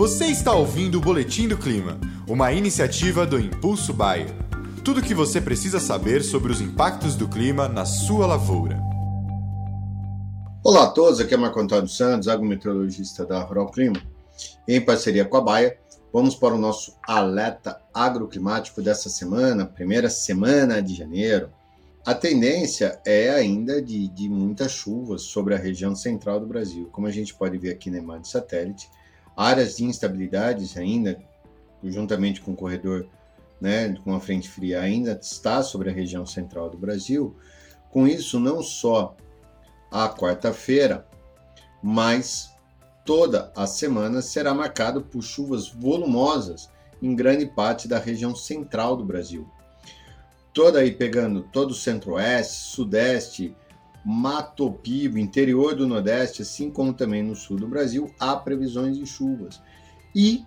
Você está ouvindo o Boletim do Clima, uma iniciativa do Impulso Bayer. Tudo o que você precisa saber sobre os impactos do clima na sua lavoura. Olá a todos, aqui é Marco Antônio Santos, agrometeorologista da Rural Clima. Em parceria com a Baia, vamos para o nosso alerta agroclimático dessa semana, primeira semana de janeiro. A tendência é ainda de, de muitas chuvas sobre a região central do Brasil. Como a gente pode ver aqui na imagem satélite, áreas de instabilidades ainda, juntamente com o corredor, né, com a frente fria, ainda está sobre a região central do Brasil. Com isso, não só a quarta-feira, mas toda a semana será marcado por chuvas volumosas em grande parte da região central do Brasil. Toda aí pegando todo o centro-oeste, sudeste, Mato Pivo, interior do Nordeste, assim como também no sul do Brasil, há previsões de chuvas. E,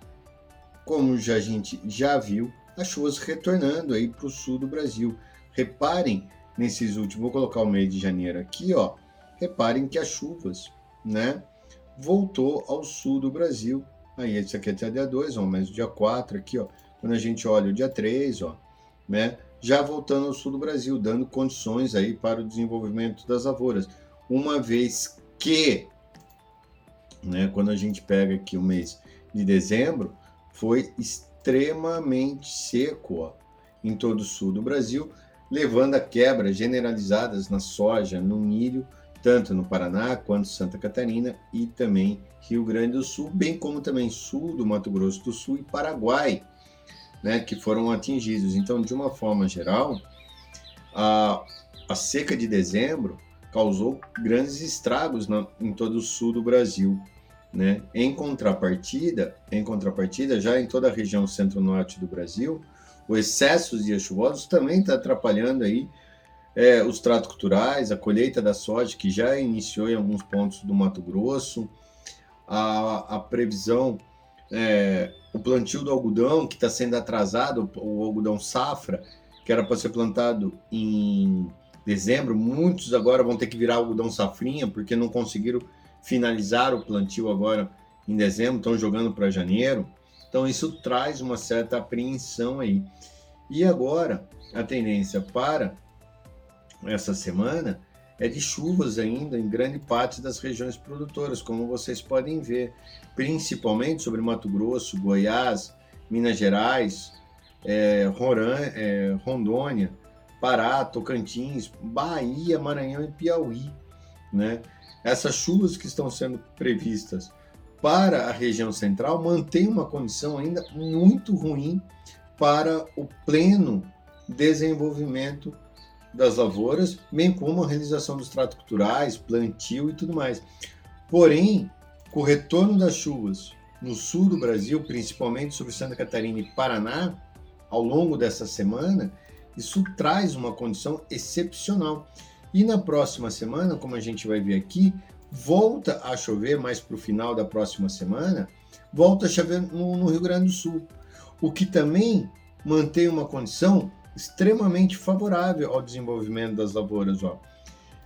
como já, a gente já viu, as chuvas retornando aí para o sul do Brasil. Reparem nesses últimos, vou colocar o mês de janeiro aqui, ó. Reparem que as chuvas, né, voltou ao sul do Brasil. Aí esse aqui é dia 2, ó, mas o dia 4 aqui, ó. Quando a gente olha o dia 3, ó, né, já voltando ao sul do Brasil, dando condições aí para o desenvolvimento das lavouras. Uma vez que, né, quando a gente pega aqui o mês de dezembro, foi extremamente seco ó, em todo o sul do Brasil, levando a quebras generalizadas na soja, no milho, tanto no Paraná quanto Santa Catarina e também Rio Grande do Sul, bem como também sul do Mato Grosso do Sul e Paraguai, né, que foram atingidos. Então, de uma forma geral, a, a seca de dezembro causou grandes estragos na, em todo o sul do Brasil. Né? Em contrapartida, em contrapartida, já em toda a região centro-norte do Brasil, o excesso de dias chuvosos também está atrapalhando aí é, os tratos culturais, a colheita da soja que já iniciou em alguns pontos do Mato Grosso, a, a previsão é, o plantio do algodão, que está sendo atrasado, o algodão safra, que era para ser plantado em dezembro, muitos agora vão ter que virar algodão safrinha, porque não conseguiram finalizar o plantio agora em dezembro, estão jogando para janeiro. Então, isso traz uma certa apreensão aí. E agora, a tendência para essa semana é de chuvas ainda em grande parte das regiões produtoras, como vocês podem ver, principalmente sobre Mato Grosso, Goiás, Minas Gerais, é, Roran, é, Rondônia, Pará, Tocantins, Bahia, Maranhão e Piauí. Né? Essas chuvas que estão sendo previstas para a região central mantêm uma condição ainda muito ruim para o pleno desenvolvimento das lavouras, bem como a realização dos tratos culturais, plantio e tudo mais. Porém, com o retorno das chuvas no sul do Brasil, principalmente sobre Santa Catarina e Paraná, ao longo dessa semana, isso traz uma condição excepcional. E na próxima semana, como a gente vai ver aqui, volta a chover mais para o final da próxima semana, volta a chover no, no Rio Grande do Sul, o que também mantém uma condição extremamente favorável ao desenvolvimento das lavouras. Ó.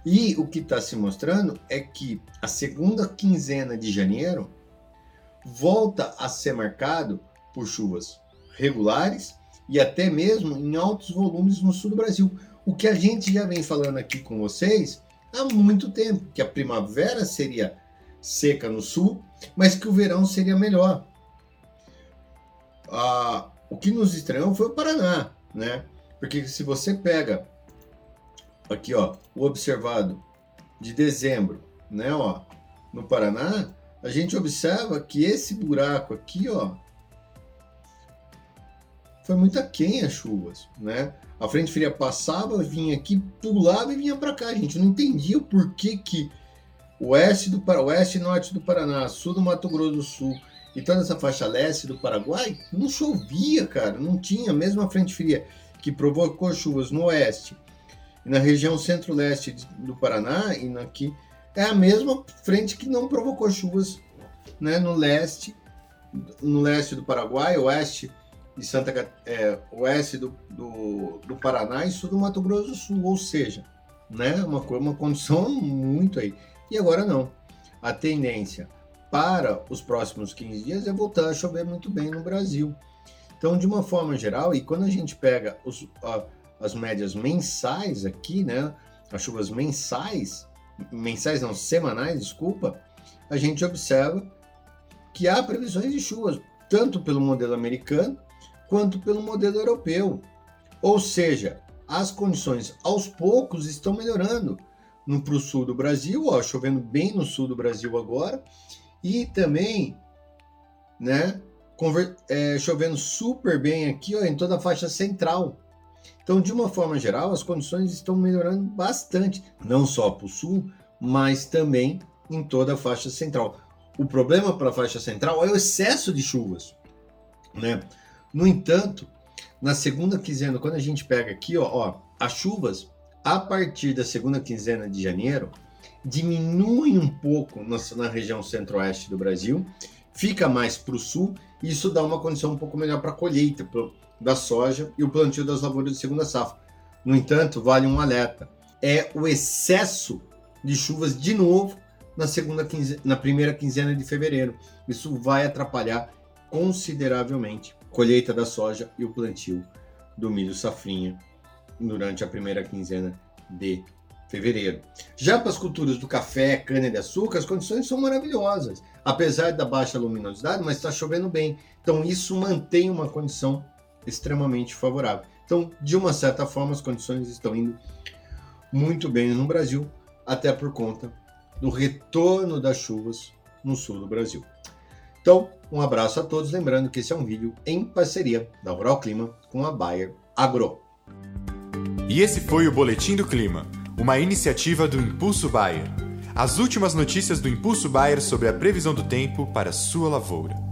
E o que está se mostrando é que a segunda quinzena de janeiro volta a ser marcado por chuvas regulares e até mesmo em altos volumes no sul do Brasil. O que a gente já vem falando aqui com vocês há muito tempo, que a primavera seria seca no sul, mas que o verão seria melhor. Ah, o que nos estranhou foi o Paraná, né? Porque se você pega aqui, ó, o observado de dezembro, né, ó, no Paraná, a gente observa que esse buraco aqui, ó, foi muito aquém as chuvas, né? A frente fria passava, vinha aqui, pulava e vinha para cá. Gente não entendia o porquê que oeste do oeste e norte do Paraná, sul do Mato Grosso do Sul e toda essa faixa leste do Paraguai não chovia, cara, não tinha mesmo a frente fria que provocou chuvas no oeste e na região centro-leste do Paraná e aqui é a mesma frente que não provocou chuvas né, no leste, no leste do Paraguai, oeste de Santa é, oeste do, do, do, Paraná e sul do Mato Grosso do Sul, ou seja, né, uma, uma condição muito aí. E agora não. A tendência para os próximos 15 dias é voltar a chover muito bem no Brasil. Então, de uma forma geral, e quando a gente pega os, uh, as médias mensais aqui, né, as chuvas mensais, mensais não, semanais, desculpa, a gente observa que há previsões de chuvas, tanto pelo modelo americano quanto pelo modelo europeu. Ou seja, as condições aos poucos estão melhorando no pro sul do Brasil, ó, chovendo bem no sul do Brasil agora, e também, né, é, chovendo super bem aqui ó, em toda a faixa central. Então, de uma forma geral, as condições estão melhorando bastante, não só para o sul, mas também em toda a faixa central. O problema para a faixa central é o excesso de chuvas. Né? No entanto, na segunda quinzena, quando a gente pega aqui, ó, ó, as chuvas, a partir da segunda quinzena de janeiro, diminuem um pouco na, na região centro-oeste do Brasil, fica mais para o sul, e isso dá uma condição um pouco melhor para a colheita da soja e o plantio das lavouras de segunda safra. No entanto, vale um alerta: é o excesso de chuvas de novo na segunda na primeira quinzena de fevereiro. Isso vai atrapalhar consideravelmente a colheita da soja e o plantio do milho safrinha durante a primeira quinzena de fevereiro. Já para as culturas do café, cana de açúcar, as condições são maravilhosas. Apesar da baixa luminosidade, mas está chovendo bem. Então isso mantém uma condição extremamente favorável. Então, de uma certa forma, as condições estão indo muito bem no Brasil, até por conta do retorno das chuvas no sul do Brasil. Então, um abraço a todos, lembrando que esse é um vídeo em parceria da Rural Clima com a Bayer Agro. E esse foi o Boletim do Clima uma iniciativa do Impulso Bayer. As últimas notícias do Impulso Bayer sobre a previsão do tempo para sua lavoura.